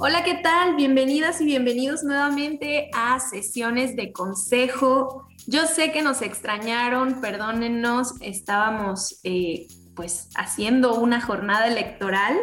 Hola, ¿qué tal? Bienvenidas y bienvenidos nuevamente a sesiones de consejo. Yo sé que nos extrañaron, perdónennos, estábamos eh, pues haciendo una jornada electoral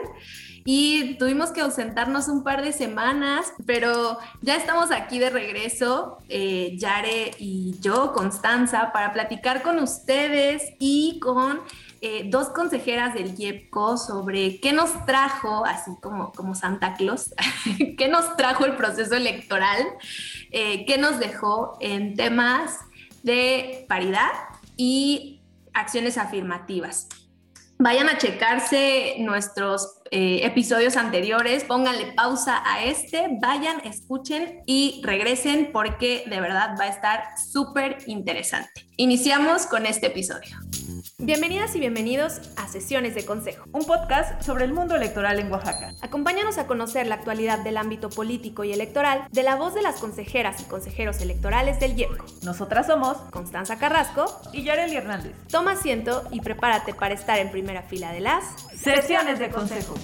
y tuvimos que ausentarnos un par de semanas, pero ya estamos aquí de regreso, eh, Yare y yo, Constanza, para platicar con ustedes y con eh, dos consejeras del IEPCO sobre qué nos trajo, así como, como Santa Claus, qué nos trajo el proceso electoral, eh, qué nos dejó en temas de paridad y acciones afirmativas. Vayan a checarse nuestros eh, episodios anteriores, pónganle pausa a este, vayan, escuchen y regresen porque de verdad va a estar súper interesante. Iniciamos con este episodio. Bienvenidas y bienvenidos a Sesiones de Consejo, un podcast sobre el mundo electoral en Oaxaca. Acompáñanos a conocer la actualidad del ámbito político y electoral de la voz de las consejeras y consejeros electorales del IEPCO. Nosotras somos Constanza Carrasco y Yareli Hernández. Toma asiento y prepárate para estar en primera fila de las Sesiones de Consejo.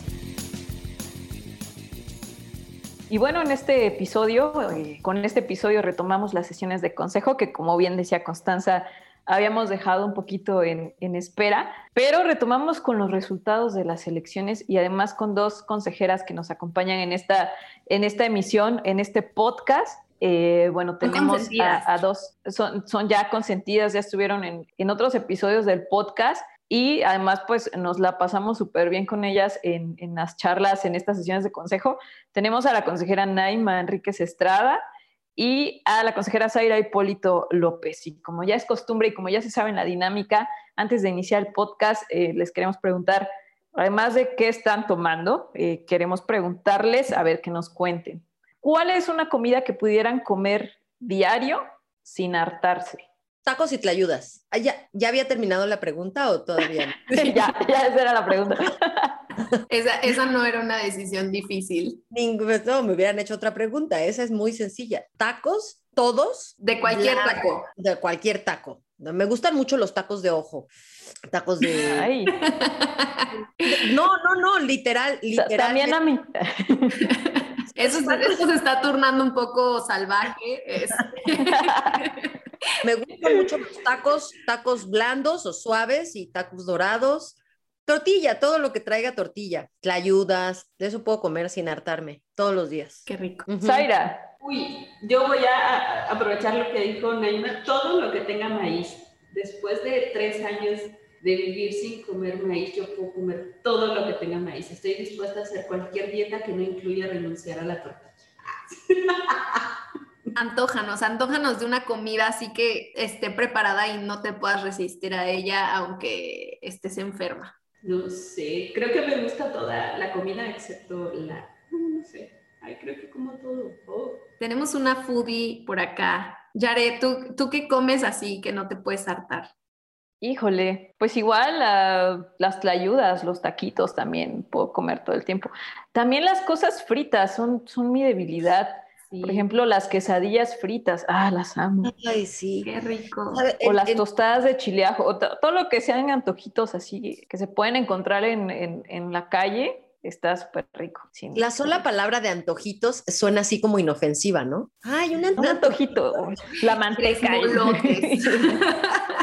Y bueno, en este episodio, eh, con este episodio retomamos las sesiones de consejo que, como bien decía Constanza, habíamos dejado un poquito en, espera, pero retomamos con los resultados de las elecciones y además con dos consejeras que nos acompañan en esta, en esta emisión, en este podcast. Eh, bueno, tenemos a, dos, son, son, ya consentidas, ya estuvieron en, en, otros episodios del podcast y además pues nos la pasamos súper bien con ellas en, las charlas, en estas sesiones de consejo. Tenemos a la consejera Naima Enríquez Estrada, y a la consejera Zaira Hipólito López. Y como ya es costumbre y como ya se sabe en la dinámica, antes de iniciar el podcast, eh, les queremos preguntar, además de qué están tomando, eh, queremos preguntarles, a ver, que nos cuenten. ¿Cuál es una comida que pudieran comer diario sin hartarse? Tacos y tlayudas. Ah, ¿Ya, ¿Ya había terminado la pregunta o todavía no? ya, ya esa era la pregunta. esa, esa, no era una decisión difícil. Pues no, me hubieran hecho otra pregunta. Esa es muy sencilla. Tacos, todos. De cualquier taco. De cualquier taco. Me gustan mucho los tacos de ojo. Tacos de. Ay. No, no, no, literal, literal. También a mí. Eso, eso, se está turnando un poco salvaje. Me gustan mucho los tacos, tacos blandos o suaves y tacos dorados. Tortilla, todo lo que traiga tortilla. Tlayudas, de eso puedo comer sin hartarme todos los días. Qué rico. Zaira. Uy, yo voy a aprovechar lo que dijo Naima, todo lo que tenga maíz. Después de tres años de vivir sin comer maíz, yo puedo comer todo lo que tenga maíz. Estoy dispuesta a hacer cualquier dieta que no incluya renunciar a la tortilla. Antójanos, antójanos de una comida así que esté preparada y no te puedas resistir a ella aunque estés enferma. No sé, creo que me gusta toda la comida excepto la, no sé, ay, creo que como todo. Oh. Tenemos una foodie por acá. Yare, ¿tú, ¿tú qué comes así que no te puedes hartar? Híjole, pues igual las tlayudas, los taquitos también puedo comer todo el tiempo. También las cosas fritas son, son mi debilidad. Por ejemplo, las quesadillas fritas, ah, las amo. Ay, sí. Qué rico. O las tostadas de chileajo, o todo lo que sean antojitos así, que se pueden encontrar en, en, en la calle, está súper rico. La sola palabra de antojitos suena así como inofensiva, ¿no? Ay, un, antojito. La manteca.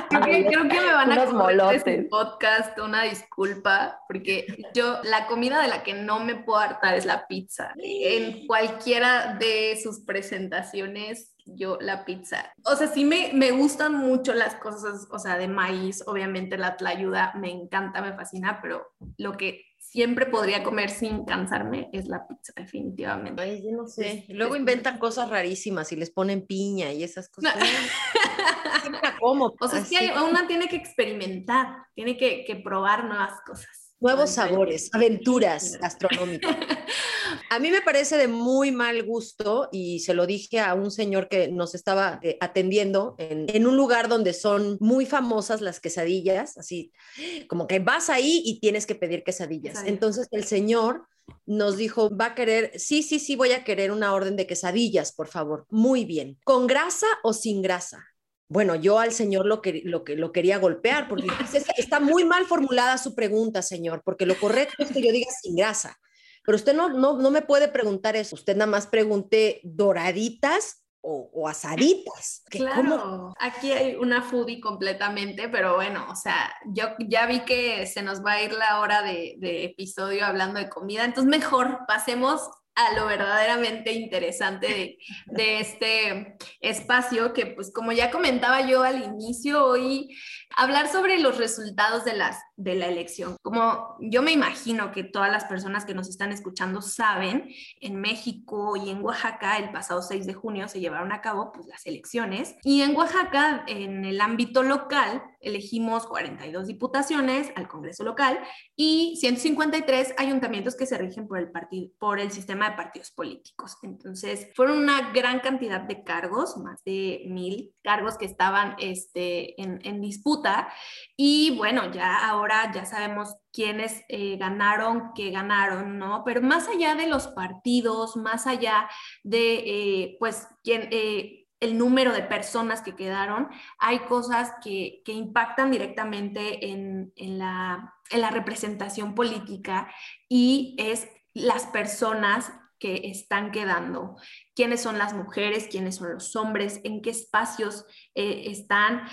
creo, que, me van a este podcast, una disculpa, porque yo, la comida de la que no me puedo hartar es la pizza. En cualquiera de sus presentaciones, yo la pizza. O sea, sí me, me gustan mucho las cosas, o sea, de maíz, obviamente la tlayuda me encanta, me fascina, pero lo que siempre podría comer sin cansarme es la pizza, definitivamente. Ay, yo no sé. Luego inventan cosas rarísimas y les ponen piña y esas cosas. ¿Cómo? O sea, es que una tiene que experimentar, tiene que, que probar nuevas cosas. Nuevos sabores, aventuras gastronómicas. A mí me parece de muy mal gusto y se lo dije a un señor que nos estaba eh, atendiendo en, un lugar donde son muy famosas las quesadillas, así como que vas ahí y tienes que pedir quesadillas. Entonces el señor nos dijo, va a querer, sí, sí, sí, voy a querer una orden de quesadillas, por favor. Muy bien. ¿Con grasa o sin grasa? Bueno, yo al señor lo, que, lo, que, lo quería golpear porque está muy mal formulada su pregunta, señor, porque lo correcto es que yo diga sin grasa. Pero usted no, no, no me puede preguntar eso. Usted nada más pregunte doraditas o, asaditas. Claro, aquí hay una foodie completamente, pero bueno, o sea, yo ya vi que se nos va a ir la hora de, de episodio hablando de comida, entonces mejor pasemos a lo verdaderamente interesante de, este espacio, que pues como ya comentaba yo al inicio, hoy hablar sobre los resultados de, las, de la elección. Como yo me imagino que todas las personas que nos están escuchando saben, en México y en Oaxaca el pasado 6 de junio se llevaron a cabo pues, las elecciones y en Oaxaca, en el ámbito local, elegimos 42 diputaciones al Congreso local y 153 ayuntamientos que se rigen por el, partido, por el sistema de partidos políticos. Entonces, fueron una gran cantidad de cargos, más de mil cargos que estaban este, en, en disputa. Y bueno, ya ahora ya sabemos quiénes eh, ganaron, qué ganaron, ¿no? Pero más allá de los partidos, más allá de, eh, pues. Eh, el número de personas que quedaron, hay cosas que, que impactan directamente en, en, la, en la representación política y es las personas que están quedando, quiénes son las mujeres, quiénes son los hombres, en qué espacios están.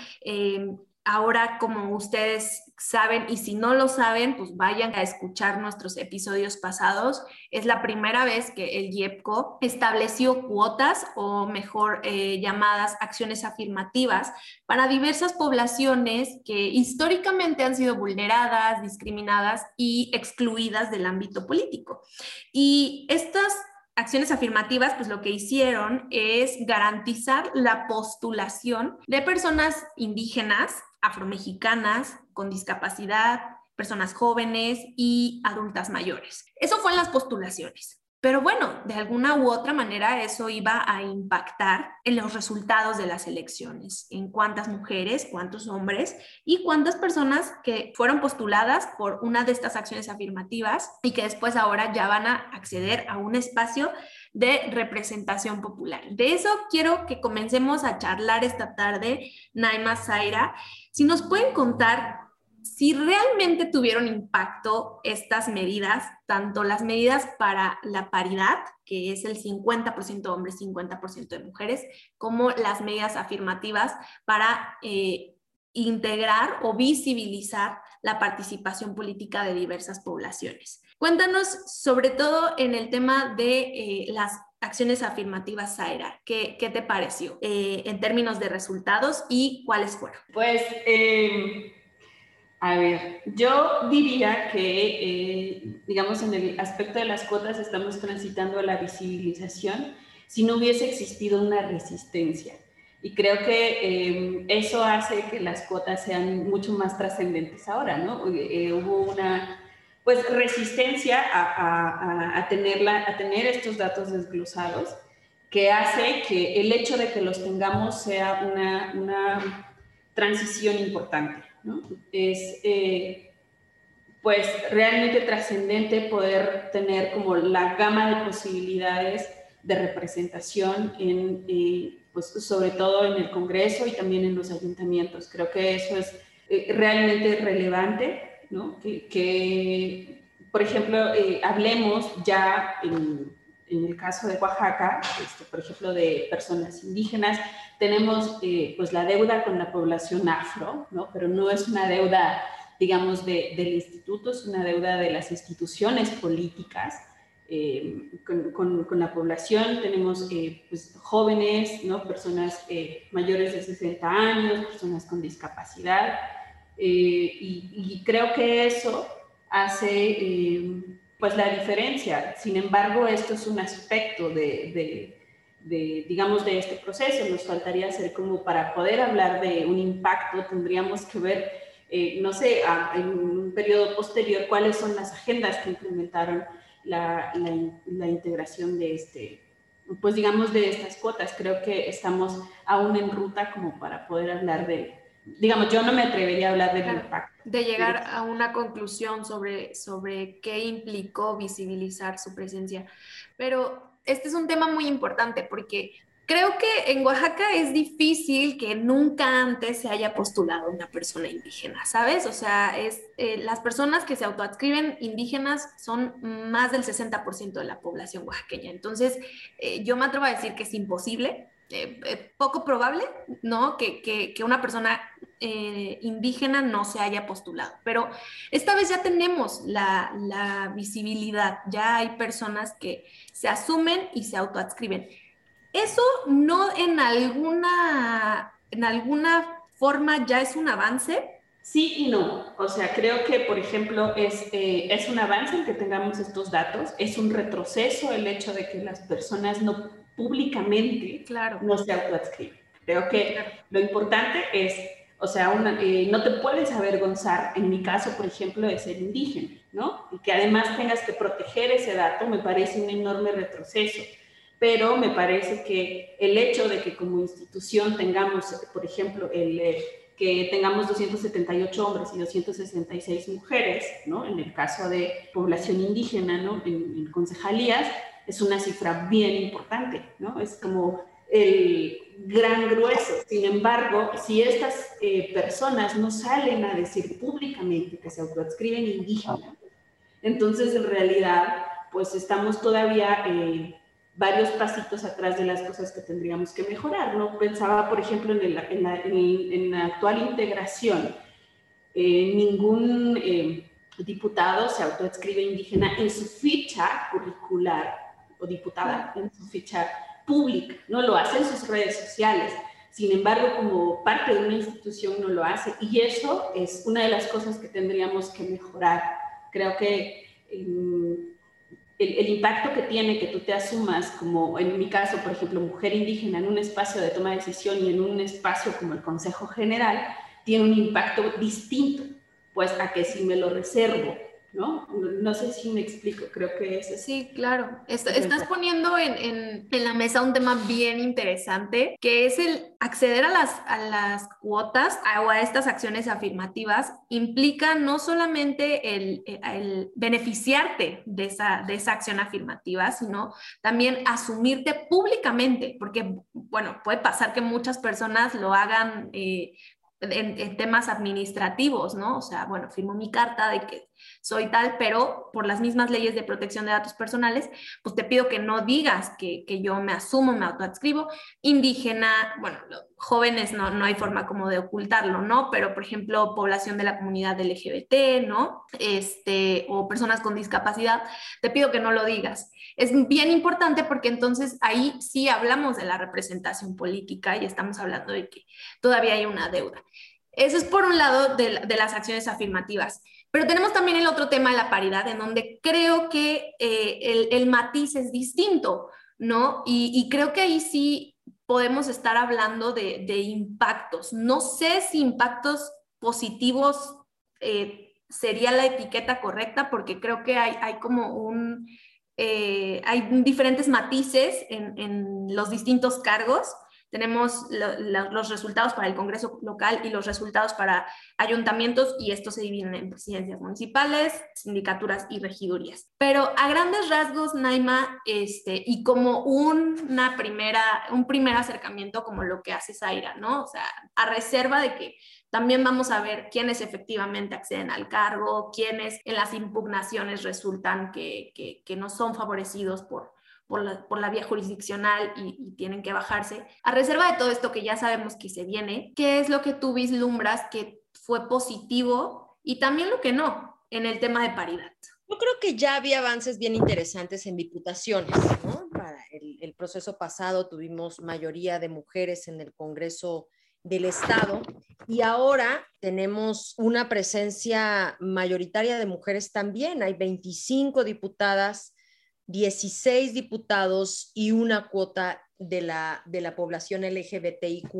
Ahora, como ustedes saben, y si no lo saben, pues vayan a escuchar nuestros episodios pasados. Es la primera vez que el IEPCO estableció cuotas o mejor eh, llamadas acciones afirmativas para diversas poblaciones que históricamente han sido vulneradas, discriminadas y excluidas del ámbito político. Y estas acciones afirmativas, pues lo que hicieron es garantizar la postulación de personas indígenas afromexicanas, con discapacidad, personas jóvenes y adultas mayores. Eso fue en las postulaciones. Pero bueno, de alguna u otra manera eso iba a impactar en los resultados de las elecciones, en cuántas mujeres, cuántos hombres y cuántas personas que fueron postuladas por una de estas acciones afirmativas y que después ahora ya van a acceder a un espacio de representación popular. De eso quiero que comencemos a charlar esta tarde, Naima Zaira. Si nos pueden contar si realmente tuvieron impacto estas medidas, tanto las medidas para la paridad, que es el 50% hombres, 50% de mujeres, como las medidas afirmativas para eh, integrar o visibilizar la participación política de diversas poblaciones. Cuéntanos sobre todo en el tema de eh, las acciones afirmativas, Zaira. ¿Qué, qué te pareció eh, en términos de resultados y cuáles fueron? Pues eh, a ver, yo diría que, eh, digamos, en el aspecto de las cuotas estamos transitando a la visibilización si no hubiese existido una resistencia. Y creo que eh, eso hace que las cuotas sean mucho más trascendentes ahora, ¿no? Eh, hubo una pues, resistencia a, tener estos datos desglosados que hace que el hecho de que los tengamos sea una, transición importante. Es eh, pues realmente trascendente poder tener como la gama de posibilidades de representación en, eh, pues sobre todo en el Congreso y también en los ayuntamientos. Creo que eso es eh, realmente relevante, Que, por ejemplo, hablemos ya en, el caso de Oaxaca, este, por ejemplo, de personas indígenas, tenemos eh, pues la deuda con la población afro, ¿no? pero no es una deuda, digamos, de, del instituto, es una deuda de las instituciones políticas. Eh, con, con, la población tenemos eh, pues, jóvenes, ¿no? personas mayores de 60 años, personas con discapacidad, y, y, creo que eso hace pues la diferencia. Sin embargo, esto es un aspecto de, de de, digamos, de este proceso. Nos faltaría hacer como para poder hablar de un impacto, tendríamos que ver, eh, no sé, en un periodo posterior, cuáles son las agendas que implementaron la, la, integración de este, pues digamos, de estas cuotas. Creo que estamos aún en ruta como para poder hablar de, digamos, yo no me atrevería a hablar del impacto. De llegar a una conclusión sobre, sobre qué implicó visibilizar su presencia. Pero este es un tema muy importante porque Creo que en Oaxaca es difícil que nunca antes se haya postulado una persona indígena, ¿sabes? O sea, es, eh, las personas que se autoadscriben indígenas son más del 60% de la población oaxaqueña. Entonces, eh, yo me atrevo a decir que es imposible, eh, poco probable, ¿no? Que, que, una persona indígena no se haya postulado. Pero esta vez ya tenemos la, visibilidad, ya hay personas que se asumen y se autoadscriben. Eso no en alguna, en alguna forma ya es un avance. Sí y no. O sea, creo que, por ejemplo, es, eh, es un avance el que tengamos estos datos, es un retroceso el hecho de que las personas no públicamente claro. no se autoadscriben. Creo que lo importante es, o sea, eh, no te puedes avergonzar, en mi caso, por ejemplo, de ser indígena, ¿no? Y que además tengas que proteger ese dato me parece un enorme retroceso pero me parece que el hecho de que como institución tengamos, por ejemplo, el, eh, que tengamos 278 hombres y 266 mujeres, ¿no? En el caso de población indígena, ¿no? En, concejalías, es una cifra bien importante, ¿no? Es como el gran grueso. Sin embargo, si estas eh, personas no salen a decir públicamente que se autoadscriben indígenas, entonces en realidad, pues estamos todavía... Eh, varios pasitos atrás de las cosas que tendríamos que mejorar. ¿no? Pensaba, por ejemplo, en, la, en, la, actual integración. Eh, ningún eh, diputado se autoescribe indígena en su ficha curricular o diputada en su ficha pública, no lo hace en sus redes sociales. Sin embargo, como parte de una institución no lo hace. Y eso es una de las cosas que tendríamos que mejorar. Creo que el, impacto que tiene que tú te asumas como, en mi caso, por ejemplo, mujer indígena en un espacio de toma de decisión y en un espacio como el Consejo General, tiene un impacto distinto, pues a que si me lo reservo ¿no? No sé si me explico, creo que es Sí, claro. estás poniendo en, la mesa un tema bien interesante, que es el acceder a las, a las cuotas o a estas acciones afirmativas implica no solamente el, el beneficiarte de esa, de esa acción afirmativa, sino también asumirte públicamente, porque, bueno, puede pasar que muchas personas lo hagan eh, en, temas administrativos, ¿no? O sea, bueno, firmo mi carta de que soy tal, pero por las mismas leyes de protección de datos personales, pues te pido que no digas que, yo me asumo, me autoadscribo, indígena, bueno, jóvenes no, no hay forma como de ocultarlo, ¿no? Pero, por ejemplo, población de la comunidad LGBT, ¿no? Este, o personas con discapacidad, te pido que no lo digas. Es bien importante porque entonces ahí sí hablamos de la representación política y estamos hablando de que todavía hay una deuda. Eso es por un lado de, las acciones afirmativas. Pero tenemos también el otro tema de la paridad, en donde creo que eh, el, matiz es distinto, ¿no? Y, creo que ahí sí podemos estar hablando de, impactos. No sé si impactos positivos eh, sería la etiqueta correcta, porque creo que hay, hay como un eh, hay diferentes matices en, los distintos cargos. Tenemos los resultados para el Congreso local y los resultados para ayuntamientos y estos se dividen en presidencias municipales, sindicaturas y regidurías. Pero a grandes rasgos, Naima, este, y como una primera, un primer acercamiento como lo que hace Zaira, ¿no? O sea, a reserva de que también vamos a ver quiénes efectivamente acceden al cargo, quiénes en las impugnaciones resultan que, que, no son favorecidos por, por la, por la, vía jurisdiccional y, tienen que bajarse. A reserva de todo esto que ya sabemos que se viene, ¿qué es lo que tú vislumbras que fue positivo y también lo que no en el tema de paridad? Yo creo que ya había avances bien interesantes en diputaciones. Para el proceso pasado tuvimos mayoría de mujeres en el Congreso del Estado y ahora tenemos una presencia mayoritaria de mujeres también. Hay 25 diputadas, 16 diputados y una cuota de la, de la población LGBTIQ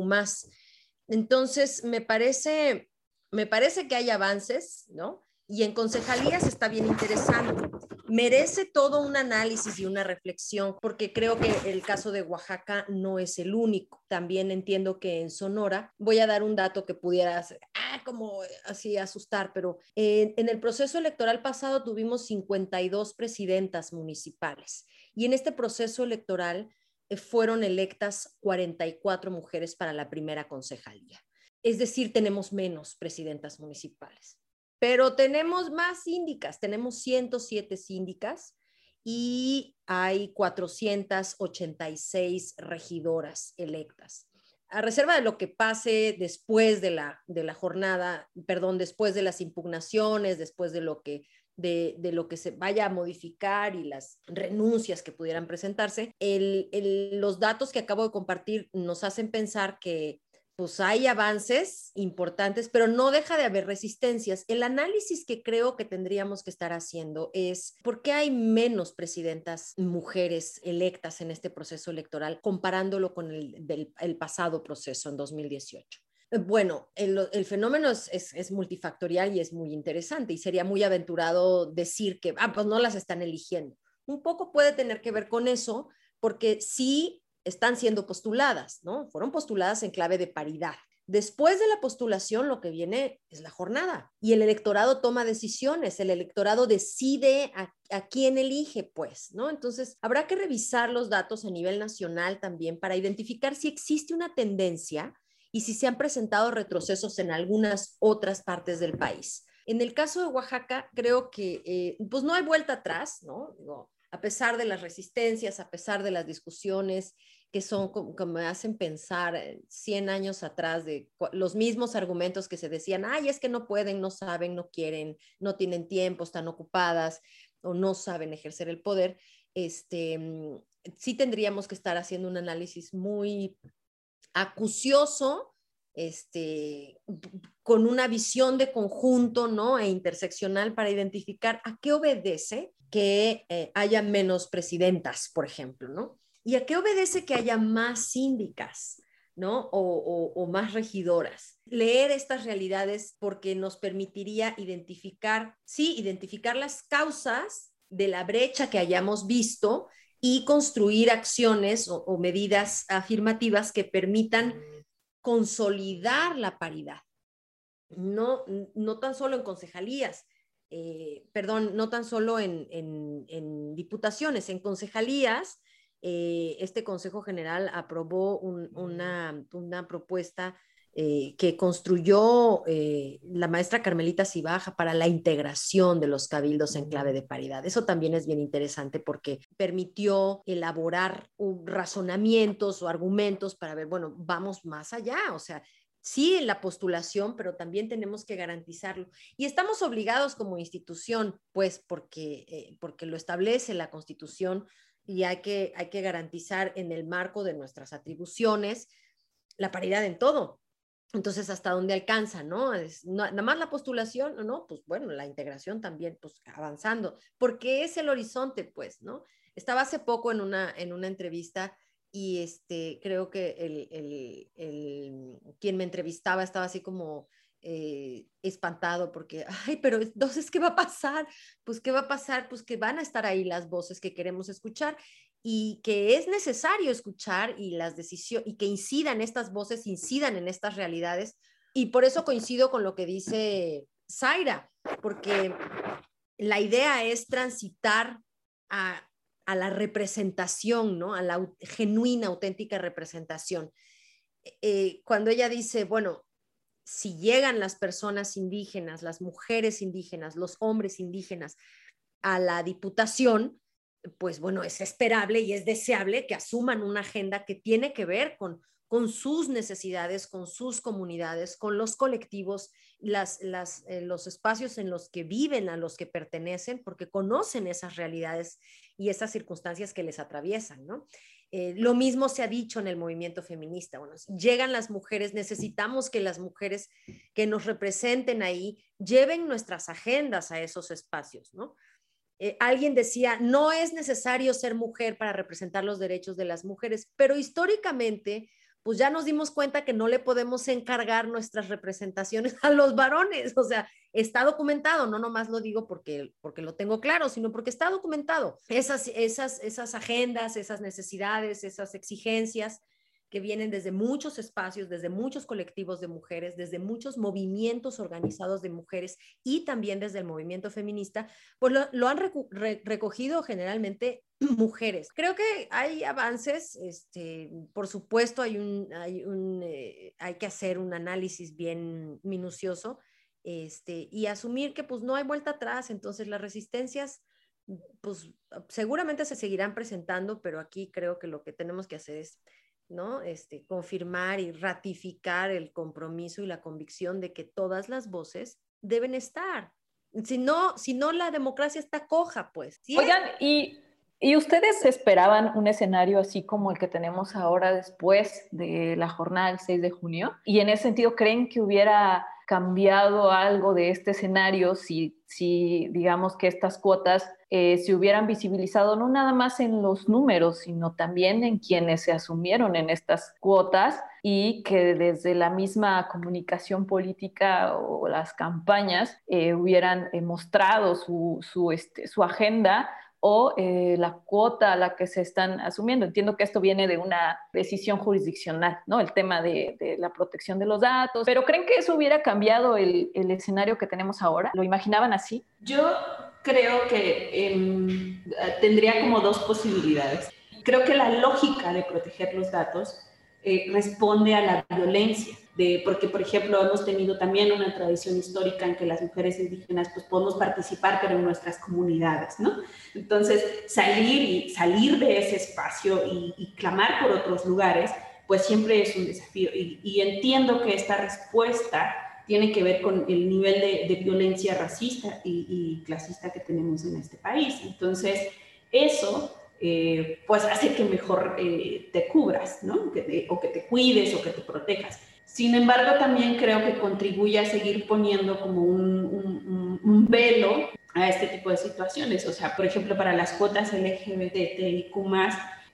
Entonces, me parece, me parece que hay avances, ¿no? Y en concejalías está bien interesante. Merece todo un análisis y una reflexión, porque creo que el caso de Oaxaca no es el único. También entiendo que en Sonora, voy a dar un dato que pudiera ah, como así asustar, pero en, en el proceso electoral pasado tuvimos 52 presidentas municipales y en este proceso electoral eh, fueron electas 44 mujeres para la primera concejalía. Es decir, tenemos menos presidentas municipales. Pero tenemos más síndicas, tenemos 107 síndicas y hay 486 regidoras electas. A reserva de lo que pase después de la, de la jornada, perdón, después de las impugnaciones, después de lo que de, de, lo que se vaya a modificar y las renuncias que pudieran presentarse, los datos que acabo de compartir nos hacen pensar que pues hay avances importantes, pero no deja de haber resistencias. El análisis que creo que tendríamos que estar haciendo es por qué hay menos presidentas mujeres electas en este proceso electoral comparándolo con el, del, el pasado proceso en 2018. Bueno, el, fenómeno es, es, es, multifactorial y es muy interesante y sería muy aventurado decir que, ah, pues no las están eligiendo. Un poco puede tener que ver con eso, porque sí están siendo postuladas, ¿no? Fueron postuladas en clave de paridad. Después de la postulación, lo que viene es la jornada y el electorado toma decisiones, el electorado decide a, a, quién elige, pues, ¿no? Entonces, habrá que revisar los datos a nivel nacional también para identificar si existe una tendencia y si se han presentado retrocesos en algunas otras partes del país. En el caso de Oaxaca, creo que, eh, pues no hay vuelta atrás, ¿no? Digo, a pesar de las resistencias, a pesar de las discusiones, que son como, me hacen pensar 100 años atrás de los mismos argumentos que se decían, ay, es que no pueden, no saben, no quieren, no tienen tiempo, están ocupadas o no saben ejercer el poder, este, mm, sí tendríamos que estar haciendo un análisis muy acucioso, este, con una visión de conjunto, ¿no? E interseccional para identificar a qué obedece que eh, haya menos presidentas, por ejemplo, ¿no? ¿Y a qué obedece que haya más síndicas? ¿no? O, más regidoras. Leer estas realidades porque nos permitiría identificar, sí, identificar las causas de la brecha que hayamos visto y construir acciones o, o medidas afirmativas que permitan consolidar la paridad. No, no tan solo en concejalías, eh, perdón, no tan solo en, en, en diputaciones, en concejalías eh, este Consejo General aprobó un, una, una, propuesta eh, que construyó eh, la maestra Carmelita Cibaja para la integración de los cabildos en clave de paridad. Eso también es bien interesante porque permitió elaborar razonamientos o argumentos para ver, bueno, vamos más allá, o sea, sí en la postulación, pero también tenemos que garantizarlo. Y estamos obligados como institución, pues porque, eh, porque lo establece la Constitución, y hay que, hay que garantizar en el marco de nuestras atribuciones la paridad en todo. Entonces, ¿hasta dónde alcanza? ¿no? Es, nada más la postulación, ¿no? Pues bueno, la integración también, pues avanzando, porque es el horizonte, pues, ¿no? Estaba hace poco en una, en una entrevista y este, creo que el, el, el, quien me entrevistaba estaba así como eh, espantado porque, ay, pero entonces, ¿qué va a pasar? Pues, ¿qué va a pasar? Pues que van a estar ahí las voces que queremos escuchar y que es necesario escuchar y las decisiones, y que incidan estas voces, incidan en estas realidades. Y por eso coincido con lo que dice Zaira, porque la idea es transitar a, a la representación, ¿no? A la genuina, auténtica representación. Eh, cuando ella dice, bueno, si llegan las personas indígenas, las mujeres indígenas, los hombres indígenas a la diputación, pues bueno, es esperable y es deseable que asuman una agenda que tiene que ver con, con sus necesidades, con sus comunidades, con los colectivos, las, las, eh, los espacios en los que viven, a los que pertenecen, porque conocen esas realidades y esas circunstancias que les atraviesan, ¿no? Eh, lo mismo se ha dicho en el movimiento feminista. Llegan las mujeres, necesitamos que las mujeres que nos representen ahí lleven nuestras agendas a esos espacios, ¿no? Eh, alguien decía, no es necesario ser mujer para representar los derechos de las mujeres, pero históricamente pues ya nos dimos cuenta que no le podemos encargar nuestras representaciones a los varones. O sea, está documentado, no nomás lo digo porque, porque lo tengo claro, sino porque está documentado. Esas, esas, esas agendas, esas necesidades, esas exigencias, que vienen desde muchos espacios, desde muchos colectivos de mujeres, desde muchos movimientos organizados de mujeres y también desde el movimiento feminista, pues lo, han recogido generalmente mujeres. Creo que hay avances, este, por supuesto hay, un, hay, un, eh, hay que hacer un análisis bien minucioso este, y asumir que pues no hay vuelta atrás, entonces las resistencias pues seguramente se seguirán presentando, pero aquí creo que lo que tenemos que hacer es ¿no? Este, confirmar y ratificar el compromiso y la convicción de que todas las voces deben estar. Si no, si no la democracia está coja, pues. Oigan, y, y ustedes esperaban un escenario así como el que tenemos ahora después de la jornada del 6 de junio? Y en ese sentido, ¿creen que hubiera cambiado algo de este escenario si, si digamos que estas cuotas eh, se hubieran visibilizado no nada más en los números, sino también en quienes se asumieron en estas cuotas y que desde la misma comunicación política o las campañas eh, hubieran eh, mostrado su, su, este, su agenda o eh, la cuota a la que se están asumiendo. Entiendo que esto viene de una decisión jurisdiccional, ¿no? El tema de, la protección de los datos. Pero ¿creen que eso hubiera cambiado el, escenario que tenemos ahora? ¿Lo imaginaban así? Yo creo que em, tendría como dos posibilidades. Creo que la lógica de proteger los datos eh, responde a la violencia porque, por ejemplo, hemos tenido también una tradición histórica en que las mujeres indígenas pues, podemos participar, pero en nuestras comunidades, ¿no? Entonces, salir y salir de ese espacio y, clamar por otros lugares, pues siempre es un desafío. Y, entiendo que esta respuesta tiene que ver con el nivel de, violencia racista y, clasista que tenemos en este país. Entonces, eso eh, pues hace que mejor eh, te cubras, ¿no? o que te cuides o que te protejas. Sin embargo, también creo que contribuye a seguir poniendo como un, velo a este tipo de situaciones. O sea, por ejemplo, para las cuotas LGBTIQ+,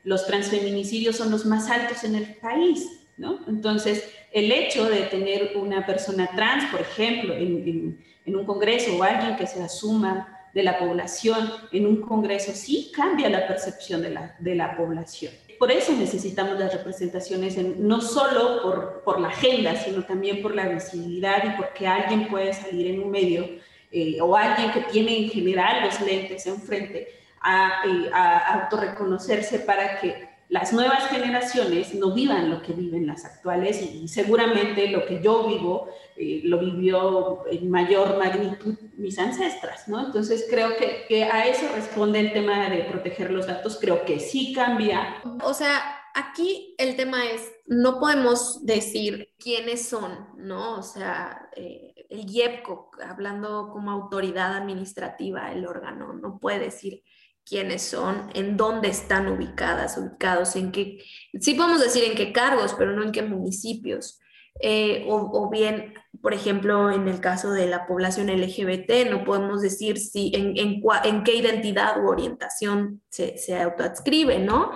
los transfeminicidios son los más altos en el país, ¿no? Entonces, el hecho de tener una persona trans, por ejemplo, en, un congreso o alguien que se asuma de la población en un congreso, sí cambia la percepción de la población. Por eso necesitamos las representaciones, en, no solo por, por, la agenda, sino también por la visibilidad y porque alguien puede salir en un medio eh, o alguien que tiene en general los lentes enfrente a, eh, a autorreconocerse para que las nuevas generaciones no vivan lo que viven las actuales y, seguramente lo que yo vivo eh, lo vivió en mayor magnitud mis ancestras, ¿no? Entonces creo que, que a eso responde el tema de proteger los datos, creo que sí cambia. O sea, aquí el tema es, no podemos decir quiénes son, ¿no? O sea, eh, el IEPCO, hablando como autoridad administrativa, el órgano, no puede decir quiénes son, en dónde están ubicadas, ubicados, en qué, sí podemos decir en qué cargos, pero no en qué municipios. Eh, o, bien, por ejemplo, en el caso de la población LGBT, no podemos decir si en, qué identidad u orientación se, se autoadscribe, ¿no?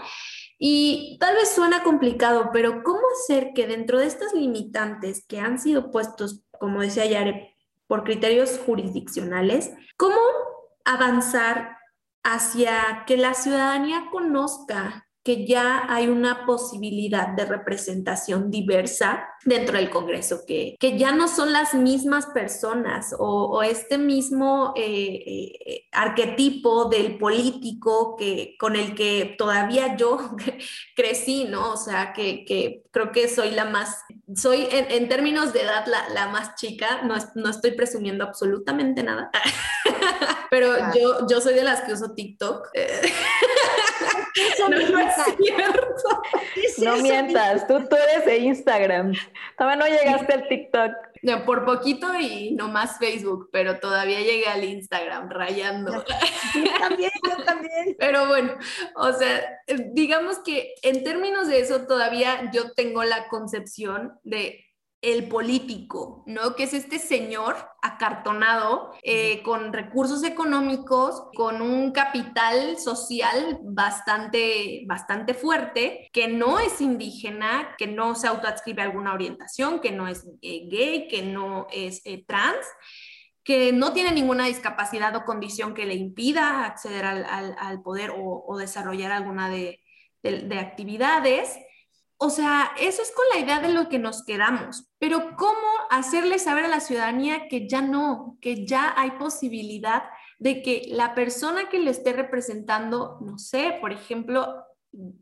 Y tal vez suena complicado, pero ¿cómo hacer que dentro de estas limitantes que han sido puestos, como decía Yare, por criterios jurisdiccionales, cómo avanzar hacia que la ciudadanía conozca que ya hay una posibilidad de representación diversa dentro del Congreso, que, que ya no son las mismas personas o, este mismo eh, eh, arquetipo del político que, con el que todavía yo crecí, ¿no? O sea, que, que creo que soy la más, soy en, términos de edad la, la más chica, no, no, estoy presumiendo absolutamente nada, pero yo, yo soy de las que uso TikTok. Eso no, es cierto. no mientas, tú, tú eres de Instagram. Todavía no llegaste al TikTok. No, por poquito y no más Facebook, pero todavía llegué al Instagram rayando. Yo también, yo también. Pero bueno, o sea, digamos que en términos de eso todavía yo tengo la concepción de el político, ¿no? Que es este señor acartonado eh, con recursos económicos, con un capital social bastante, bastante fuerte, que no es indígena, que no se autoadscribe a alguna orientación, que no es eh, gay, que no es eh, trans que no tiene ninguna discapacidad o condición que le impida acceder al, poder o, desarrollar alguna de, de actividades o sea, eso es con la idea de lo que nos quedamos, pero ¿cómo hacerle saber a la ciudadanía que ya no, que ya hay posibilidad de que la persona que le esté representando, no sé, por ejemplo,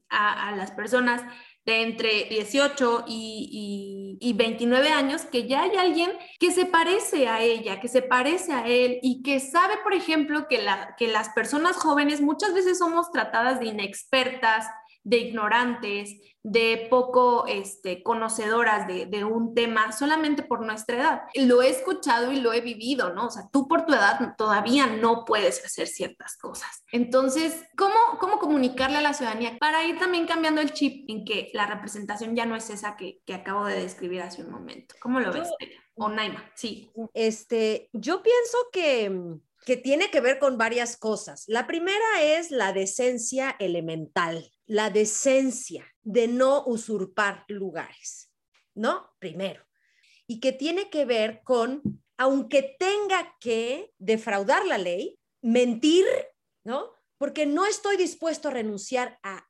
a, las personas de entre 18 y, y, 29 años, que ya hay alguien que se parece a ella, que se parece a él y que sabe, por ejemplo, que, la, que las personas jóvenes muchas veces somos tratadas de inexpertas, de ignorantes, de poco este, conocedoras de, un tema solamente por nuestra edad. Lo he escuchado y lo he vivido, ¿no? O sea, tú por tu edad todavía no puedes hacer ciertas cosas. Entonces, ¿cómo, cómo comunicarle a la ciudadanía para ir también cambiando el chip en que la representación ya no es esa que, acabo de describir hace un momento? ¿Cómo lo ves, O Naima, sí. Este, yo pienso que que tiene que ver con varias cosas. La primera es la decencia elemental, la decencia de no usurpar lugares, ¿no? Primero. Y que tiene que ver con, aunque tenga que defraudar la ley, mentir, ¿no? Porque no estoy dispuesto a renunciar a,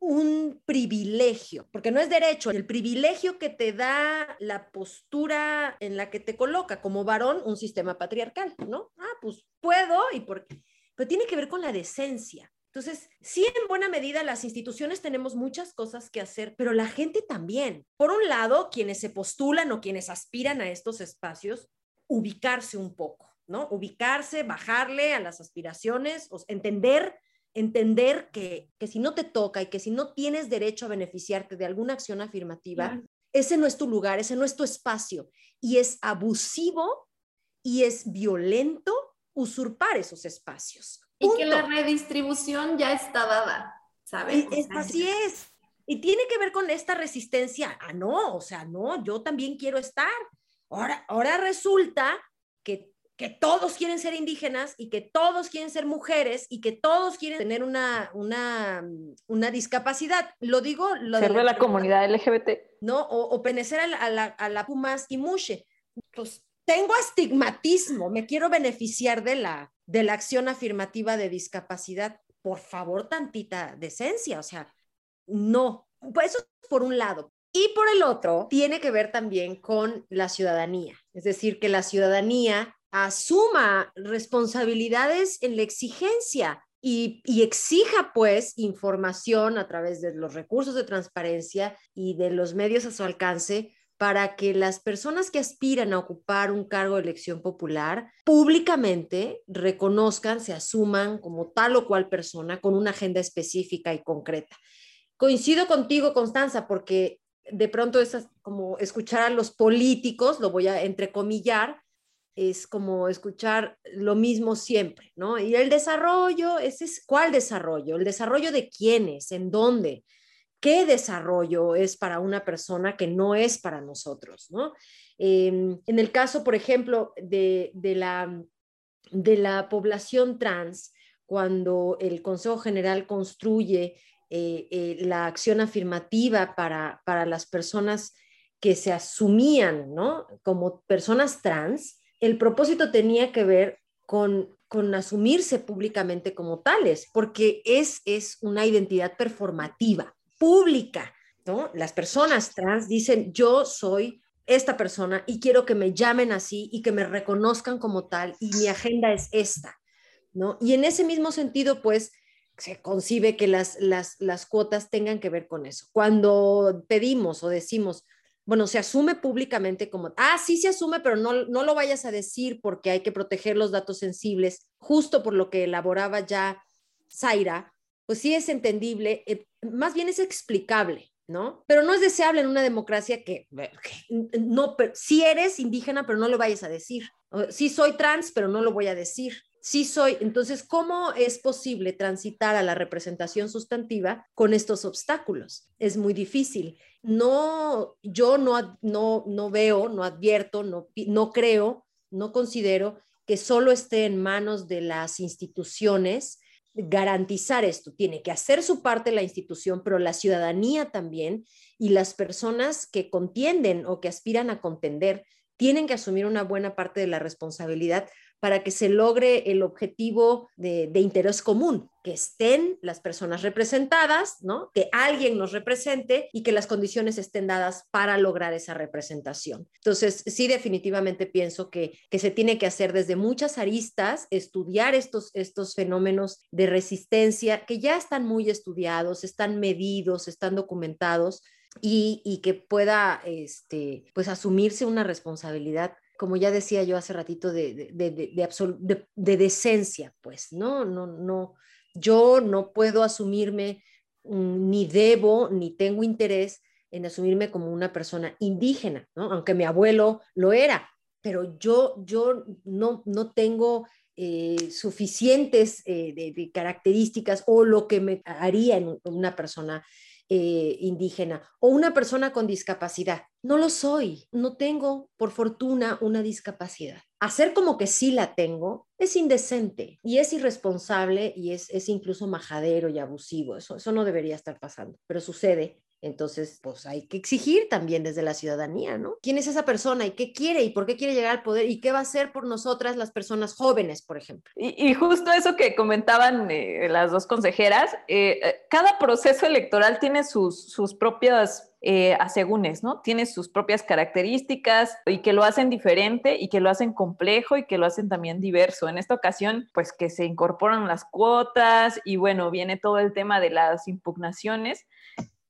un privilegio, porque no es derecho, el privilegio que te da la postura en la que te coloca como varón un sistema patriarcal, ¿no? Ah, pues puedo y por pero tiene que ver con la decencia. Entonces, sí, en buena medida las instituciones tenemos muchas cosas que hacer, pero la gente también. Por un lado, quienes se postulan o quienes aspiran a estos espacios, ubicarse un poco, ¿no? Ubicarse, bajarle a las aspiraciones, entender entender que, si no te toca y que si no tienes derecho a beneficiarte de alguna acción afirmativa, ese no es tu lugar, ese no es tu espacio. Y es abusivo y es violento usurpar esos espacios. Y que la redistribución ya está dada, ¿sabes? así es. Y tiene que ver con esta resistencia. Ah, no, o sea, no, yo también quiero estar. Ahora, ahora resulta que que todos quieren ser indígenas y que todos quieren ser mujeres y que todos quieren tener una, una, una discapacidad. Lo digo... Lo ser de la, comunidad LGBT. ¿No? O, o penecer a la, a la, a la Pumas y Mushe. Pues tengo astigmatismo, me quiero beneficiar de la, de la acción afirmativa de discapacidad. Por favor, tantita decencia, o sea, no. Pues eso es por un lado. Y por el otro, tiene que ver también con la ciudadanía, es decir, que la ciudadanía asuma responsabilidades en la exigencia y, exija pues información a través de los recursos de transparencia y de los medios a su alcance para que las personas que aspiran a ocupar un cargo de elección popular públicamente reconozcan, se asuman como tal o cual persona con una agenda específica y concreta. Coincido contigo, Constanza, porque de pronto es como escuchar a los políticos, lo voy a entrecomillar, es como escuchar lo mismo siempre, ¿no? Y el desarrollo, ese es, ¿cuál desarrollo? ¿El desarrollo de quiénes? ¿En dónde? ¿Qué desarrollo es para una persona que no es para nosotros, ¿no? Em, en el caso, por ejemplo, de, la, de la población trans, cuando el Consejo General construye eh, eh, la acción afirmativa para, para las personas que se asumían, ¿no? Como personas trans, el propósito tenía que ver con, con asumirse públicamente como tales, porque es, es una identidad performativa, pública, ¿no? Las personas trans dicen, yo soy esta persona y quiero que me llamen así y que me reconozcan como tal y mi agenda es esta, ¿no? Y en ese mismo sentido, pues, se concibe que las, las, las cuotas tengan que ver con eso. Cuando pedimos o decimos, bueno, se asume públicamente como, ah, sí se asume, pero no, no lo vayas a decir porque hay que proteger los datos sensibles, justo por lo que elaboraba ya Zaira, pues sí es entendible, eh, más bien es explicable, ¿no? Pero no es deseable en una democracia que, no, si eres indígena, pero no lo vayas a decir. Sí soy trans, pero no lo voy a decir. Sí soy. Entonces, ¿cómo es posible transitar a la representación sustantiva con estos obstáculos? Es muy difícil no, yo no, no, no veo, no advierto, no, no creo, no considero que solo esté en manos de las instituciones garantizar esto. Tiene que hacer su parte la institución, pero la ciudadanía también y las personas que contienden o que aspiran a contender tienen que asumir una buena parte de la responsabilidad para que se logre el objetivo de, interés común, que estén las personas representadas, ¿no? Que alguien nos represente y que las condiciones estén dadas para lograr esa representación. Entonces, sí, definitivamente pienso que, que se tiene que hacer desde muchas aristas, estudiar estos, estos fenómenos de resistencia que ya están muy estudiados, están medidos, están documentados y, que pueda este, pues asumirse una responsabilidad como ya decía yo hace ratito, de, de, de, decencia, pues, ¿no? No, no, yo no puedo asumirme, mm, ni debo, ni tengo interés en asumirme como una persona indígena, ¿no? Aunque mi abuelo lo era, pero yo, yo no, no tengo eh, suficientes eh, de, características o lo que me haría en una persona eh, indígena o una persona con discapacidad. No lo soy, no tengo, por fortuna, una discapacidad. Hacer como que sí la tengo es indecente y es irresponsable y es, es incluso majadero y abusivo. Eso, eso no debería estar pasando, pero sucede entonces, pues hay que exigir también desde la ciudadanía, ¿no? ¿Quién es esa persona y qué quiere y por qué quiere llegar al poder y qué va a hacer por nosotras las personas jóvenes, por ejemplo? Y, justo eso que comentaban eh, las dos consejeras, eh, eh, cada proceso electoral tiene sus, sus propias asegúnes, ¿no? Tiene sus propias características y que lo hacen diferente y que lo hacen complejo y que lo hacen también diverso. En esta ocasión, pues que se incorporan las cuotas y bueno, viene todo el tema de las impugnaciones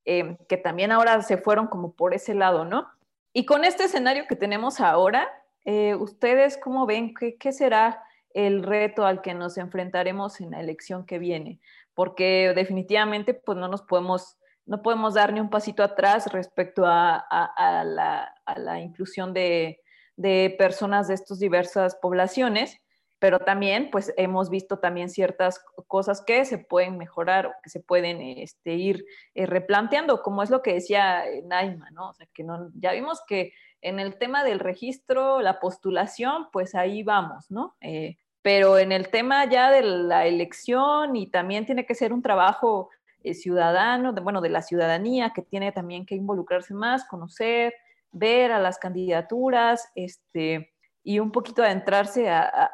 Em, que también ahora se fueron como por ese lado, ¿no? Y con este escenario que tenemos ahora, eh, ¿ustedes cómo ven? ¿Qué, ¿Qué será el reto al que nos enfrentaremos en la elección que viene? Porque definitivamente pues no nos podemos no podemos dar ni un pasito atrás respecto a, a, la, a la, inclusión de, de, personas de estas diversas poblaciones pero también pues hemos visto también ciertas cosas que se pueden mejorar o que se pueden este, ir eh, replanteando, como es lo que decía eh, Naima, ¿no? O sea, que no, ya vimos que en el tema del registro, la postulación, pues ahí vamos, ¿no? Eh, pero en el tema ya de la elección y también tiene que ser un trabajo ciudadano, de, bueno, de la ciudadanía, que tiene también que involucrarse más, conocer, ver a las candidaturas, este, y un poquito adentrarse a,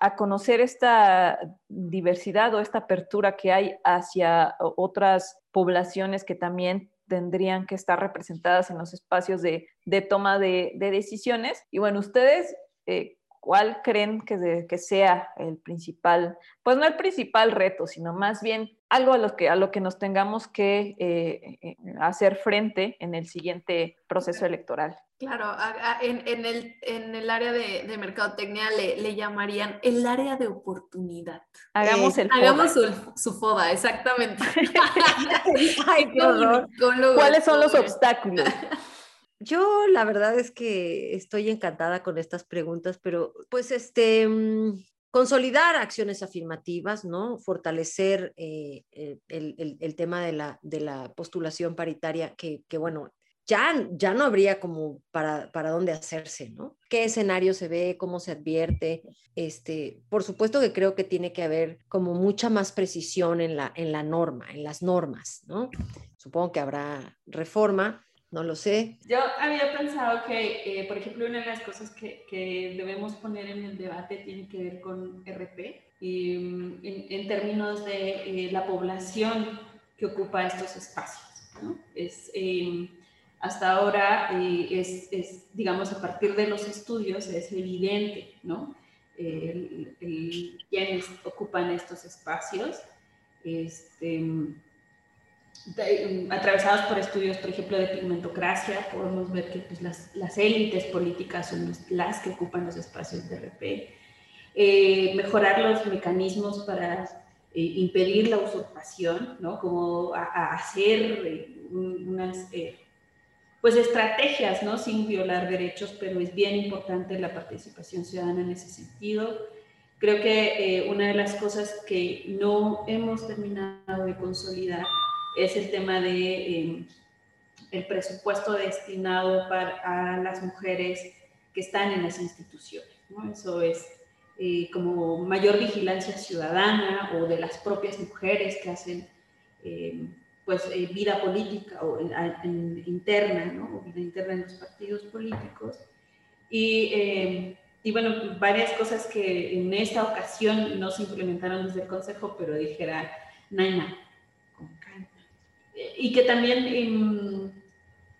a, conocer esta diversidad o esta apertura que hay hacia otras poblaciones que también tendrían que estar representadas en los espacios de, de toma de, de, decisiones. Y bueno, ustedes, eh, ¿cuál creen que, que sea el principal, pues no el principal reto, sino más bien algo a lo que, a lo que nos tengamos que eh, eh, hacer frente en el siguiente proceso electoral? Claro, en, en, el, en el área de, de mercadotecnia le, le, llamarían el área de oportunidad. Hagamos el Hagamos su, su, foda, exactamente. Ay, qué horror. ¿Cuáles son los obstáculos? Yo la verdad es que estoy encantada con estas preguntas, pero pues este, mm, consolidar acciones afirmativas, ¿no? Fortalecer eh, el, el, tema de la, de la postulación paritaria, que, que bueno, ya, ya no habría como para, para dónde hacerse, ¿no? ¿Qué escenario se ve? ¿Cómo se advierte? Este, por supuesto que creo que tiene que haber como mucha más precisión en la, en la norma, en las normas, ¿no? Supongo que habrá reforma, no lo sé. Yo había pensado que, eh, por ejemplo, una de las cosas que, que, debemos poner en el debate tiene que ver con RP, y, mm, en, en, términos de eh, la población que ocupa estos espacios. ¿no? Es, eh, hasta ahora eh, es, es, digamos, a partir de los estudios es evidente, ¿no? El, el, ocupan estos espacios, este, atravesados por estudios, por ejemplo, de pigmentocracia, podemos ver que pues, las, las, élites políticas son las que ocupan los espacios de RP. Eh, mejorar los mecanismos para eh, impedir la usurpación, ¿no? Como a, a hacer unas pues estrategias, ¿no? Sin violar derechos, pero es bien importante la participación ciudadana en ese sentido. Creo que eh, una de las cosas que no hemos terminado de consolidar es el tema de em, el presupuesto destinado para a las mujeres que están en las instituciones, ¿no? Eso es eh, como mayor vigilancia ciudadana o de las propias mujeres que hacen em, pues eh, vida política o interna, ¿no? O vida interna en los partidos políticos. Y eh, y bueno, varias cosas que en esta ocasión no se implementaron desde el Consejo, pero dijera Naina. Y que también em,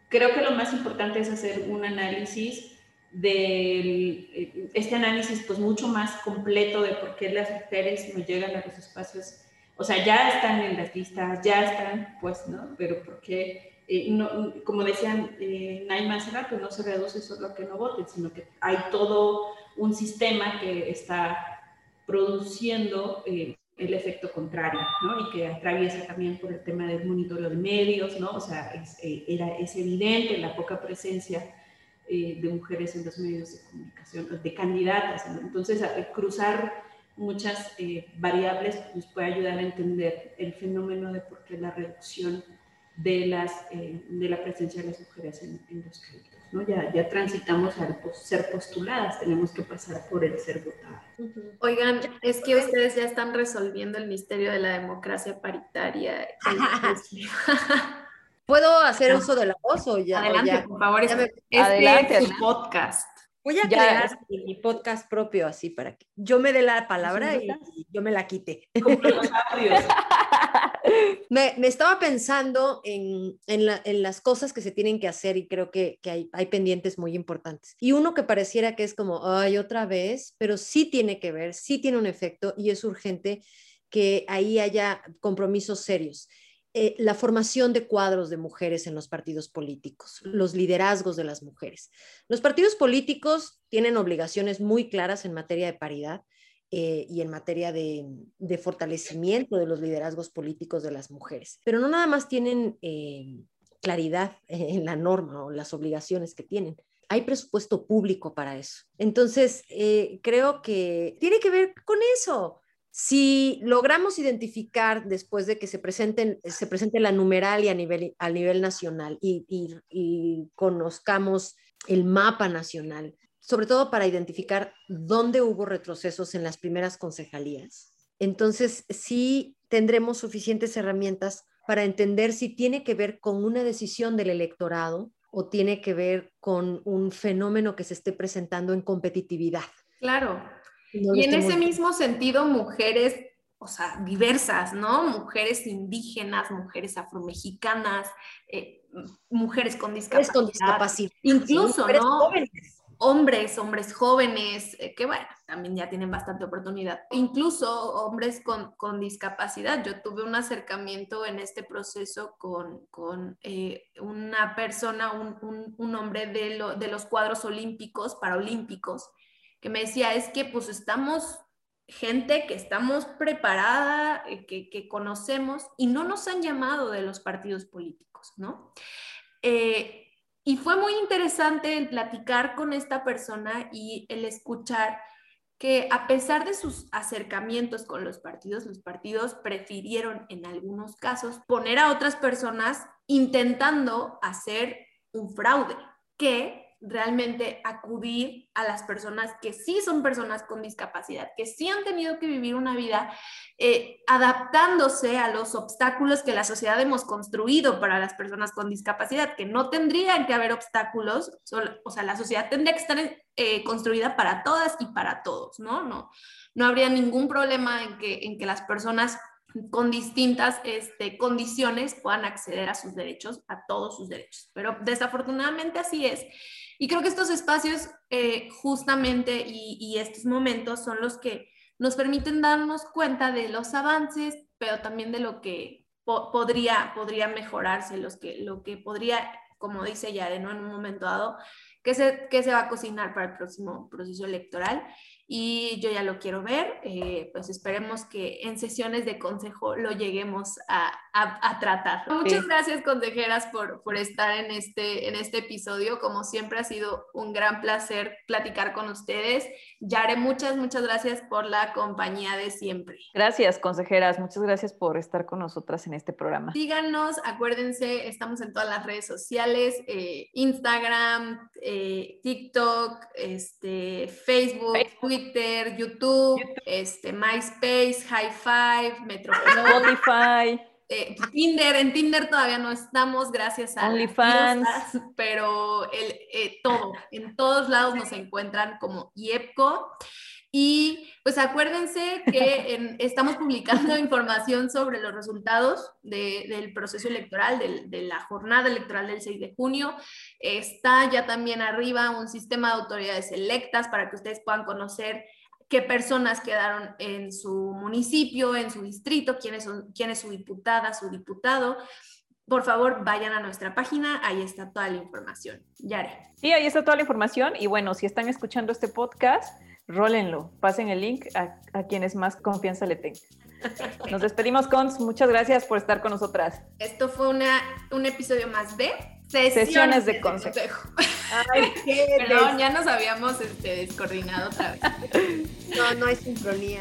creo que lo más importante es hacer un análisis de este análisis pues mucho más completo de por qué las mujeres no llegan a los espacios, o sea, ya están en las listas, ya están, pues, ¿no? Pero por qué eh, no, como decían eh, Naima hace rato, no se reduce solo a que no voten, sino que hay todo un sistema que está produciendo eh, el efecto contrario, ¿no? Y que atraviesa también por el tema del monitoreo de medios, ¿no? O sea, es, eh, era, es evidente la poca presencia de mujeres en los medios de comunicación, de candidatas. Entonces, cruzar muchas variables nos puede ayudar a entender el fenómeno de por qué la reducción de, las, eh, de la presencia de las mujeres en, los créditos. ¿no? Ya, ya transitamos al ser postuladas, tenemos que pasar por el ser votadas. Oigan, es que ustedes ya están resolviendo el misterio de la democracia paritaria. ¿Puedo hacer uso de la voz o ya? Adelante, por favor. Este Adelante, es su podcast. Voy a crear mi podcast propio así para que yo me dé la palabra y, yo me la quite. me, estaba pensando en, en, la, en, las cosas que se tienen que hacer y creo que, hay, pendientes muy importantes. Y uno que pareciera que es como, ay, otra vez, pero sí tiene que ver, sí tiene un efecto y es urgente que ahí haya compromisos serios. Eh, la formación de cuadros de mujeres en los partidos políticos, los liderazgos de las mujeres. Los partidos políticos tienen obligaciones muy claras en materia de paridad eh, y en materia de, fortalecimiento de los liderazgos políticos de las mujeres, pero no nada más tienen eh, claridad en la norma o las obligaciones que tienen. Hay presupuesto público para eso. Entonces, creo que tiene que ver con eso si logramos identificar después de que se, presenten, se presente la numeralia a nivel, a nivel nacional y, y, conozcamos el mapa nacional, sobre todo para identificar dónde hubo retrocesos en las primeras concejalías, entonces sí tendremos suficientes herramientas para entender si tiene que ver con una decisión del electorado o tiene que ver con un fenómeno que se esté presentando en competitividad. Claro, y en ese mismo sentido, mujeres, o sea, diversas, ¿no? Mujeres indígenas, mujeres afromexicanas, eh, mujeres con discapacidad. Incluso, ¿no? Hombres, hombres jóvenes, eh, que bueno, también ya tienen bastante oportunidad. Incluso hombres con, con discapacidad. Yo tuve un acercamiento en este proceso con, con eh, una persona, un, un, hombre de, lo, de los cuadros olímpicos, paraolímpicos, que me decía, es que pues estamos gente que estamos preparada, eh, que, conocemos y no nos han llamado de los partidos políticos, ¿no? Y fue muy interesante el platicar con esta persona y el escuchar que a pesar de sus acercamientos con los partidos, los partidos prefirieron en algunos casos poner a otras personas intentando hacer un fraude, que realmente acudir a las personas que sí son personas con discapacidad, que sí han tenido que vivir una vida eh, adaptándose a los obstáculos que la sociedad hemos construido para las personas con discapacidad, que no tendrían que haber obstáculos, o sea, la sociedad tendría que estar eh, construida para todas y para todos, ¿no? No, no habría ningún problema en que, en que las personas con distintas este, condiciones puedan acceder a sus derechos, a todos sus derechos. Pero desafortunadamente así es. Y creo que estos espacios eh, justamente y, estos momentos son los que nos permiten darnos cuenta de los avances, pero también de lo que podría, podría mejorarse, los que, lo que podría, como dice Yare, ¿no? en un momento dado, que se, que se va a cocinar para el próximo proceso electoral y yo ya lo quiero ver, eh, pues esperemos que en sesiones de consejo lo lleguemos a, a, tratar. Muchas gracias consejeras por, por estar en este, en este episodio, como siempre ha sido un gran placer platicar con ustedes. Yare, muchas, muchas gracias por la compañía de siempre. Gracias consejeras, muchas gracias por estar con nosotras en este programa. Síganos, acuérdense, estamos en todas las redes sociales, eh, Instagram, eh, TikTok, este, Facebook, Twitter Twitter, YouTube, este, MySpace, High Five, Metro Spotify. Eh, Tinder, en Tinder todavía no estamos, gracias a OnlyFans, pero el, eh, todo, en todos lados nos encuentran como IEPCO. Y pues acuérdense que estamos publicando información sobre los resultados del proceso electoral, de, la jornada electoral del 6 de junio. Está ya también arriba un sistema de autoridades electas para que ustedes puedan conocer qué personas quedaron en su municipio, en su distrito, quién es, quién es su diputada, su diputado. Por favor, vayan a nuestra página, ahí está toda la información. Yare. Sí, ahí está toda la información. Y bueno, si están escuchando este podcast, rólenlo, pasen el link a, quienes más confianza le tengan. Nos despedimos, Cons. Muchas gracias por estar con nosotras. Esto fue una, un episodio más de Sesiones, de, consejo. Ay, qué Perdón, ya nos habíamos este, descoordinado otra vez. No, no hay sincronía.